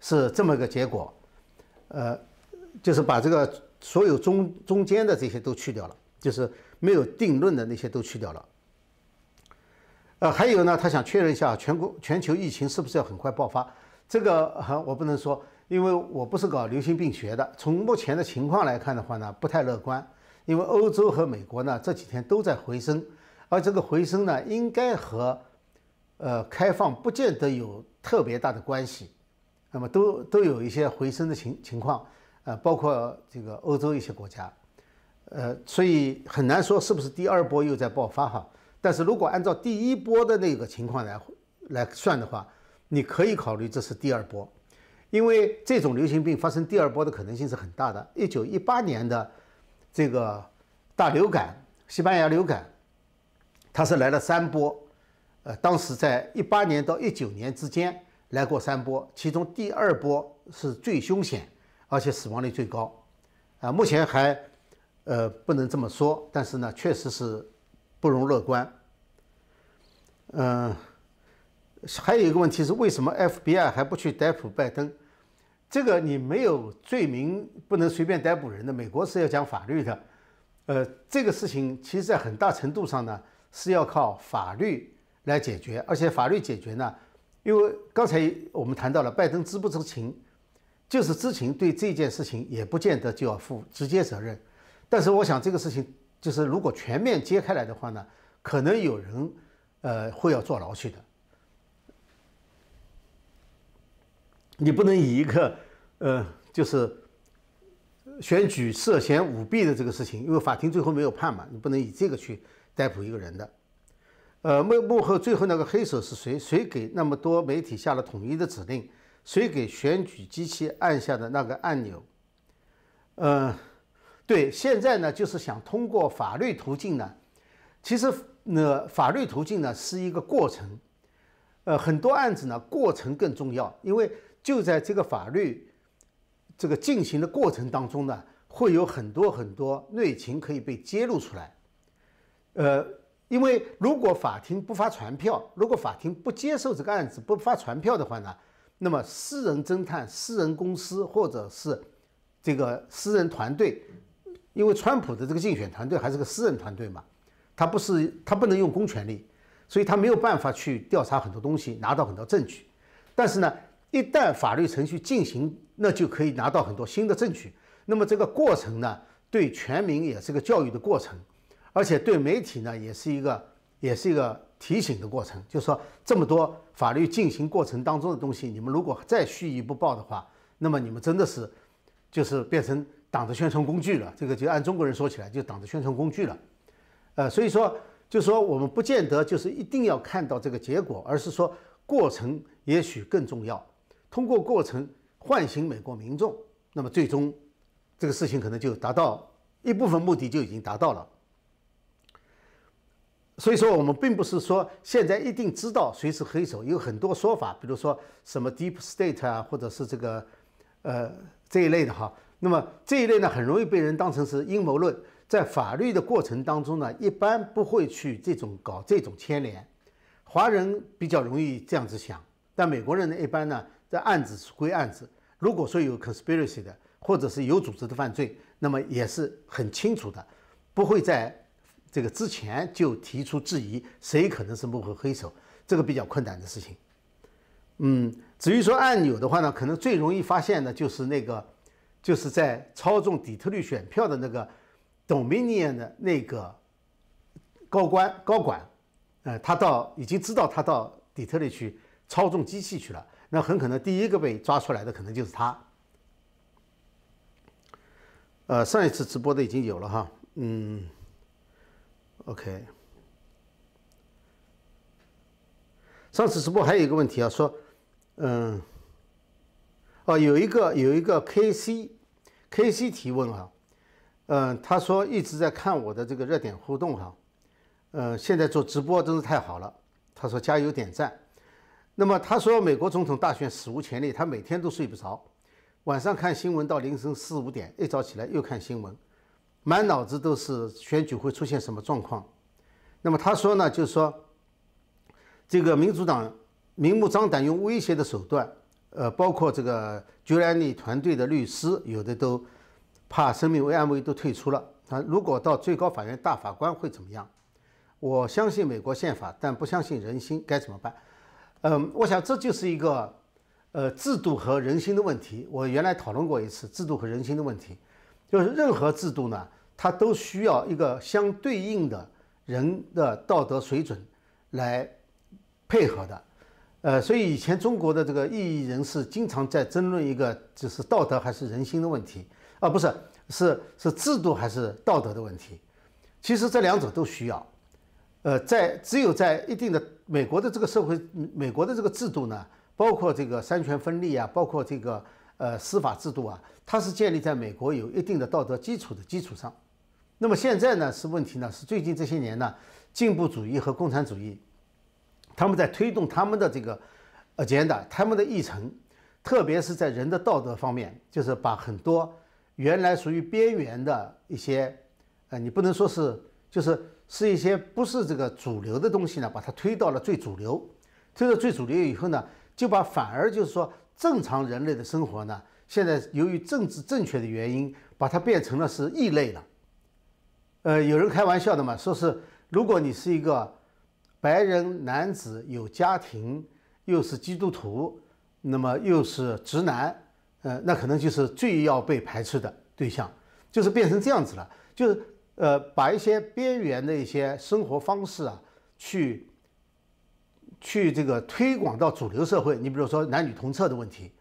[SPEAKER 1] 是这么个结果，呃，就是把这个所有中中间的这些都去掉了，就是没有定论的那些都去掉了。呃，还有呢，他想确认一下全国全球疫情是不是要很快爆发？这个我不能说，因为我不是搞流行病学的。从目前的情况来看的话呢，不太乐观。因为欧洲和美国呢这几天都在回升，而这个回升呢应该和，呃开放不见得有特别大的关系，那么都都有一些回升的情情况，呃包括这个欧洲一些国家，呃所以很难说是不是第二波又在爆发哈。但是如果按照第一波的那个情况来来算的话，你可以考虑这是第二波，因为这种流行病发生第二波的可能性是很大的。一九一八年的。这个大流感，西班牙流感，它是来了三波，呃，当时在一八年到一九年之间来过三波，其中第二波是最凶险，而且死亡率最高，啊，目前还呃不能这么说，但是呢，确实是不容乐观。嗯，还有一个问题是，为什么 FBI 还不去逮捕拜登？这个你没有罪名，不能随便逮捕人的。美国是要讲法律的，呃，这个事情其实在很大程度上呢是要靠法律来解决，而且法律解决呢，因为刚才我们谈到了拜登知不知情，就是知情，对这件事情也不见得就要负直接责任。但是我想这个事情就是如果全面揭开来的话呢，可能有人呃会要坐牢去的。你不能以一个，呃，就是选举涉嫌舞弊的这个事情，因为法庭最后没有判嘛，你不能以这个去逮捕一个人的。呃，幕幕后最后那个黑手是谁？谁给那么多媒体下了统一的指令？谁给选举机器按下的那个按钮？呃，对，现在呢就是想通过法律途径呢，其实呢法律途径呢是一个过程，呃，很多案子呢过程更重要，因为就在这个法律这个进行的过程当中呢，会有很多很多内情可以被揭露出来，呃，因为如果法庭不发传票，如果法庭不接受这个案子不发传票的话呢，那么私人侦探、私人公司或者是这个私人团队，因为川普的这个竞选团队还是个私人团队嘛，他不是他不能用公权力，所以他没有办法去调查很多东西，拿到很多证据。但是呢，一旦法律程序进行，那就可以拿到很多新的证据。那么这个过程呢，对全民也是个教育的过程，而且对媒体呢，也是一个也是一个提醒的过程。就是说，这么多法律进行过程当中的东西，你们如果再蓄意不报的话，那么你们真的是。就是变成党的宣传工具了，这个就按中国人说起来，就党的宣传工具了。呃，所以说，就说我们不见得就是一定要看到这个结果，而是说过程也许更重要。通过过程唤醒美国民众，那么最终这个事情可能就达到一部分目的就已经达到了。所以说，我们并不是说现在一定知道谁是黑手，有很多说法，比如说什么 Deep State 啊，或者是这个呃。这一类的哈，那么这一类呢，很容易被人当成是阴谋论。在法律的过程当中呢，一般不会去这种搞这种牵连。华人比较容易这样子想，但美国人呢，一般呢，这案子是归案子。如果说有 conspiracy 的，或者是有组织的犯罪，那么也是很清楚的，不会在这个之前就提出质疑，谁可能是幕后黑手，这个比较困难的事情。嗯。至于说按钮的话呢，可能最容易发现的就是那个，就是在操纵底特律选票的那个 Dominion 的那个高官高管，呃，他到已经知道他到底特律去操纵机器去了，那很可能第一个被抓出来的可能就是他。呃，上一次直播的已经有了哈，嗯，OK，上次直播还有一个问题啊，说。嗯，哦，有一个有一个 K C，K C 提问哈，嗯，他说一直在看我的这个热点互动哈，嗯，现在做直播真是太好了，他说加油点赞。那么他说美国总统大选史无前例，他每天都睡不着，晚上看新闻到凌晨四五点，一早起来又看新闻，满脑子都是选举会出现什么状况。那么他说呢，就是说这个民主党。明目张胆用威胁的手段，呃，包括这个 Giuliani 团队的律师，有的都怕生命危安危都退出了。他，如果到最高法院大法官会怎么样？我相信美国宪法，但不相信人心，该怎么办？嗯，我想这就是一个呃制度和人心的问题。我原来讨论过一次制度和人心的问题，就是任何制度呢，它都需要一个相对应的人的道德水准来配合的。呃，所以以前中国的这个异议人士经常在争论一个，就是道德还是人心的问题，啊，不是，是是制度还是道德的问题。其实这两者都需要。呃，在只有在一定的美国的这个社会，美国的这个制度呢，包括这个三权分立啊，包括这个呃司法制度啊，它是建立在美国有一定的道德基础的基础上。那么现在呢，是问题呢，是最近这些年呢，进步主义和共产主义。他们在推动他们的这个 agenda，他们的议程，特别是在人的道德方面，就是把很多原来属于边缘的一些，呃，你不能说是，就是是一些不是这个主流的东西呢，把它推到了最主流，推到最主流以后呢，就把反而就是说正常人类的生活呢，现在由于政治正确的原因，把它变成了是异类了。呃，有人开玩笑的嘛，说是如果你是一个。白人男子有家庭，又是基督徒，那么又是直男，呃，那可能就是最要被排斥的对象，就是变成这样子了，就是呃，把一些边缘的一些生活方式啊，去去这个推广到主流社会。你比如说男女同厕的问题，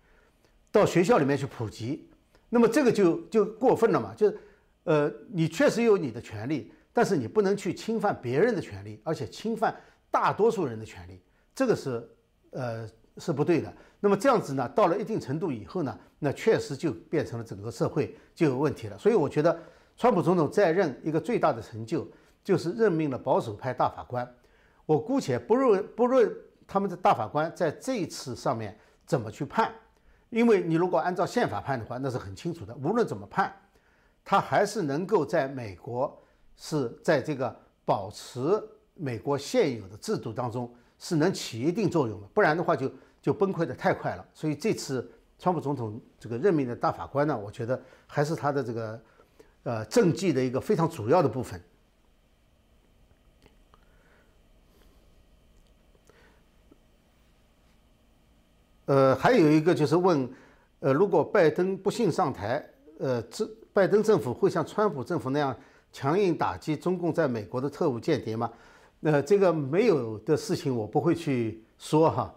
[SPEAKER 1] 到学校里面去普及，那么这个就就过分了嘛？就是呃，你确实有你的权利，但是你不能去侵犯别人的权利，而且侵犯。大多数人的权利，这个是呃是不对的。那么这样子呢，到了一定程度以后呢，那确实就变成了整个社会就有问题了。所以我觉得，川普总统在任一个最大的成就就是任命了保守派大法官。我姑且不论不论他们的大法官在这一次上面怎么去判，因为你如果按照宪法判的话，那是很清楚的。无论怎么判，他还是能够在美国是在这个保持美国现有的制度当中是能起一定作用的，不然的话就。就崩溃的太快了，所以这次川普总统这个任命的大法官呢，我觉得还是他的这个呃政绩的一个非常主要的部分。呃，还有一个就是问，呃，如果拜登不幸上台，呃，这拜登政府会像川普政府那样强硬打击中共在美国的特务间谍吗？那这个没有的事情，我不会去说哈。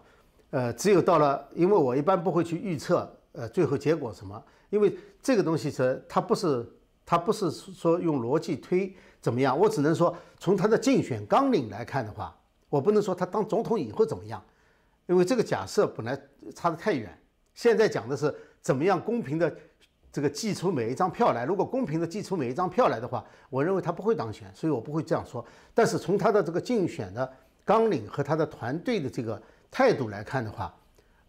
[SPEAKER 1] 呃，只有到了，因为我一般不会去预测，呃，最后结果什么？因为这个东西是它不是他不是说用逻辑推怎么样，我只能说从他的竞选纲领来看的话，我不能说他当总统以后怎么样，因为这个假设本来差得太远。现在讲的是怎么样公平的这个寄出每一张票来，如果公平的寄出每一张票来的话，我认为他不会当选，所以我不会这样说。但是从他的这个竞选的纲领和他的团队的这个。态度来看的话，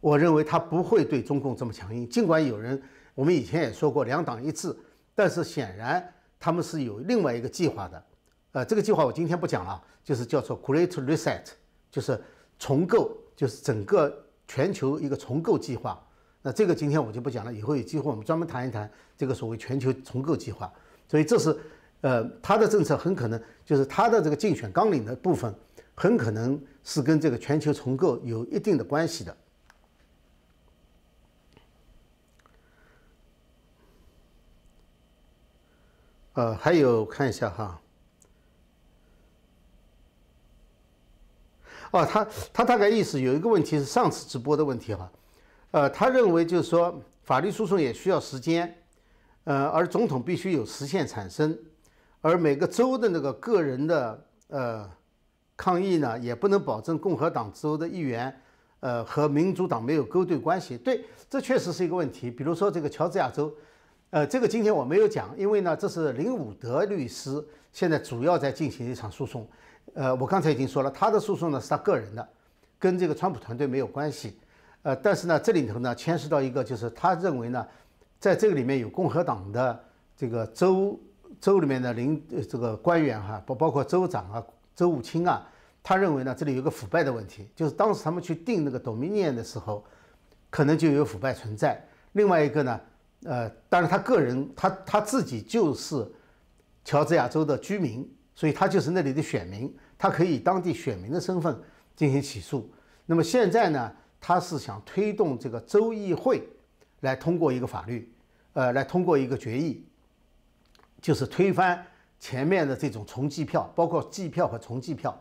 [SPEAKER 1] 我认为他不会对中共这么强硬。尽管有人，我们以前也说过两党一致，但是显然他们是有另外一个计划的。呃，这个计划我今天不讲了，就是叫做 Great Reset，就是重构，就是整个全球一个重构计划。那这个今天我就不讲了，以后有机会我们专门谈一谈这个所谓全球重构计划。所以这是，呃，他的政策很可能就是他的这个竞选纲领的部分。很可能是跟这个全球重构有一定的关系的。呃，还有看一下哈。哦，他他大概意思有一个问题是上次直播的问题哈。呃，他认为就是说法律诉讼也需要时间，呃，而总统必须有实现产生，而每个州的那个个人的呃。抗议呢，也不能保证共和党州的议员，呃，和民主党没有勾兑关系。对，这确实是一个问题。比如说这个乔治亚州，呃，这个今天我没有讲，因为呢，这是林伍德律师现在主要在进行一场诉讼。呃，我刚才已经说了，他的诉讼呢是他个人的，跟这个川普团队没有关系。呃，但是呢，这里头呢牵涉到一个，就是他认为呢，在这个里面有共和党的这个州州里面的领这个官员哈，包包括州长啊。州务卿啊，他认为呢，这里有个腐败的问题，就是当时他们去定那个 Dominion 的时候，可能就有腐败存在。另外一个呢，呃，当然他个人，他他自己就是乔治亚州的居民，所以他就是那里的选民，他可以以当地选民的身份进行起诉。那么现在呢，他是想推动这个州议会来通过一个法律，呃，来通过一个决议，就是推翻。前面的这种重计票，包括计票和重计票，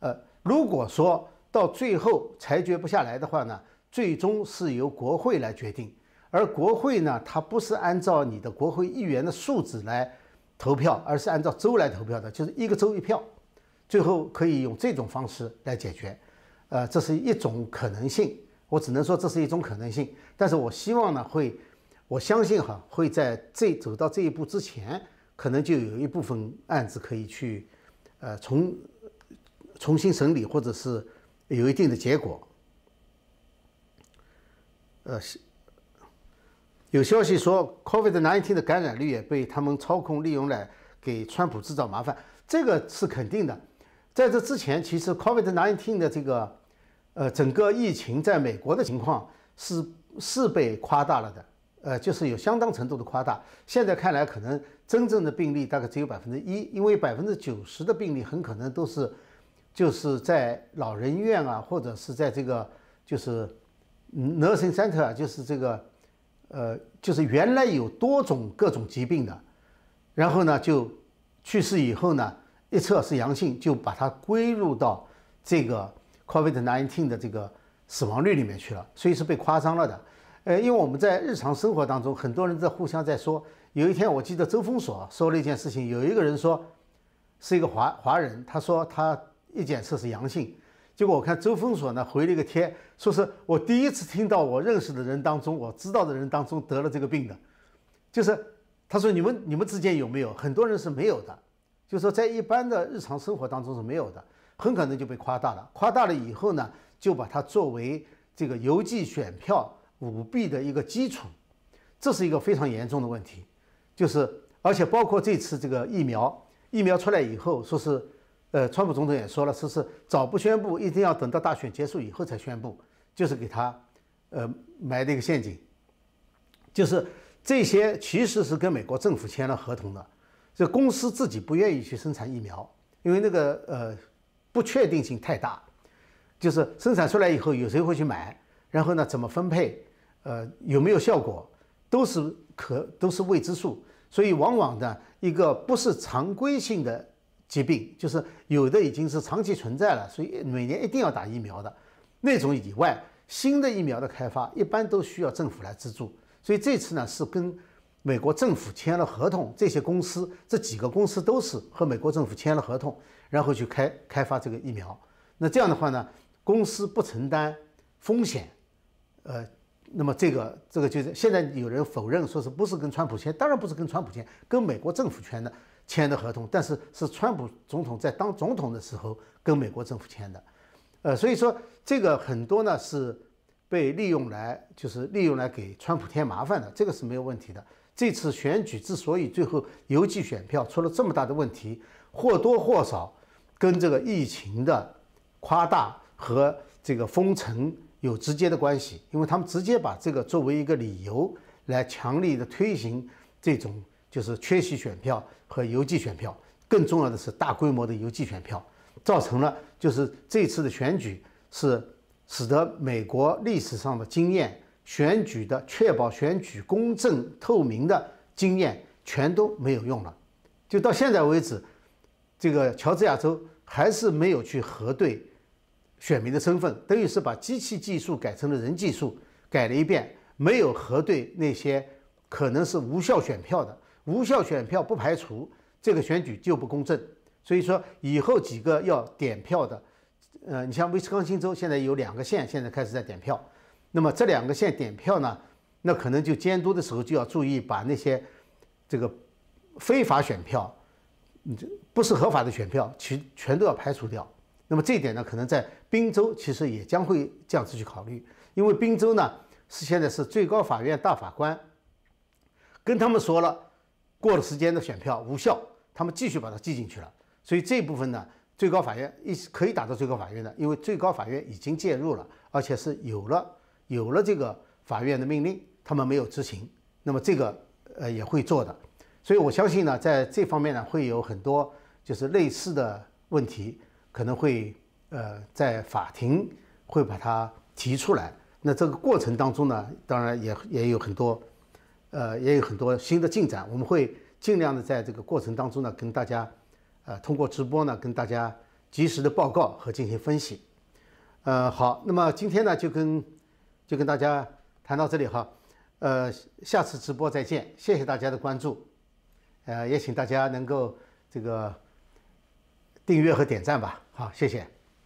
[SPEAKER 1] 呃，如果说到最后裁决不下来的话呢，最终是由国会来决定。而国会呢，它不是按照你的国会议员的数字来投票，而是按照州来投票的，就是一个州一票。最后可以用这种方式来解决，呃，这是一种可能性。我只能说这是一种可能性，但是我希望呢，会，我相信哈，会在这走到这一步之前。可能就有一部分案子可以去，呃，重重新审理，或者是有一定的结果。呃，有消息说，COVID-19 的感染率也被他们操控利用来给川普制造麻烦，这个是肯定的。在这之前，其实 COVID-19 的这个呃整个疫情在美国的情况是是被夸大了的。呃，就是有相当程度的夸大。现在看来，可能真正的病例大概只有百分之一，因为百分之九十的病例很可能都是就是在老人院啊，或者是在这个就是 nursing center，就是这个呃，就是原来有多种各种疾病的，然后呢就去世以后呢一测是阳性，就把它归入到这个 COVID-19 的这个死亡率里面去了，所以是被夸张了的。呃，因为我们在日常生活当中，很多人在互相在说。有一天，我记得周峰所说了一件事情，有一个人说是一个华华人，他说他一检测是阳性，结果我看周峰所呢回了一个贴，说是我第一次听到我认识的人当中，我知道的人当中得了这个病的，就是他说你们你们之间有没有？很多人是没有的，就是说在一般的日常生活当中是没有的，很可能就被夸大了。夸大了以后呢，就把它作为这个邮寄选票舞弊的一个基础，这是一个非常严重的问题。就是而且包括这次这个疫苗，疫苗出来以后说是。呃，川普总统也说了，说是早不宣布，一定要等到大选结束以后才宣布，就是给他，呃，埋的一个陷阱。就是这些其实是跟美国政府签了合同的，这公司自己不愿意去生产疫苗，因为那个呃不确定性太大，就是生产出来以后有谁会去买，然后呢怎么分配，呃有没有效果，都是可都是未知数，所以往往呢一个不是常规性的。疾病就是有的已经是长期存在了，所以每年一定要打疫苗的那种以外，新的疫苗的开发一般都需要政府来资助。所以这次呢是跟美国政府签了合同，这些公司这几个公司都是和美国政府签了合同，然后去开开发这个疫苗。那这样的话呢，公司不承担风险，呃，那么这个这个就是现在有人否认说是不是跟川普签？当然不是跟川普签，跟美国政府签的。签的合同，但是是川普总统在当总统的时候跟美国政府签的，呃，所以说这个很多呢是被利用来，就是利用来给川普添麻烦的，这个是没有问题的。这次选举之所以最后邮寄选票出了这么大的问题，或多或少跟这个疫情的夸大和这个封城有直接的关系，因为他们直接把这个作为一个理由来强力的推行这种。就是缺席选票和邮寄选票，更重要的是大规模的邮寄选票，造成了就是这次的选举是使得美国历史上的经验，选举的确保选举公正透明的经验全都没有用了。就到现在为止，这个乔治亚州还是没有去核对选民的身份，等于是把机器技术改成了人技术，改了一遍，没有核对那些可能是无效选票的。无效选票不排除这个选举就不公正，所以说以后几个要点票的，呃，你像威斯康星州现在有两个县现在开始在点票，那么这两个县点票呢，那可能就监督的时候就要注意把那些这个非法选票，你这不是合法的选票，其全都要排除掉。那么这一点呢，可能在宾州其实也将会这样子去考虑，因为宾州呢是现在是最高法院大法官跟他们说了。过了时间的选票无效，他们继续把它记进去了。所以这部分呢，最高法院一可以打到最高法院的，因为最高法院已经介入了，而且是有了有了这个法院的命令，他们没有执行，那么这个呃也会做的。所以我相信呢，在这方面呢，会有很多就是类似的问题，可能会呃在法庭会把它提出来。那这个过程当中呢，当然也也有很多。呃，也有很多新的进展，我们会尽量的在这个过程当中呢，跟大家，呃，通过直播呢，跟大家及时的报告和进行分析。呃，好，那么今天呢，就跟就跟大家谈到这里哈，呃，下次直播再见，谢谢大家的关注，呃，也请大家能够这个订阅和点赞吧，好，谢谢。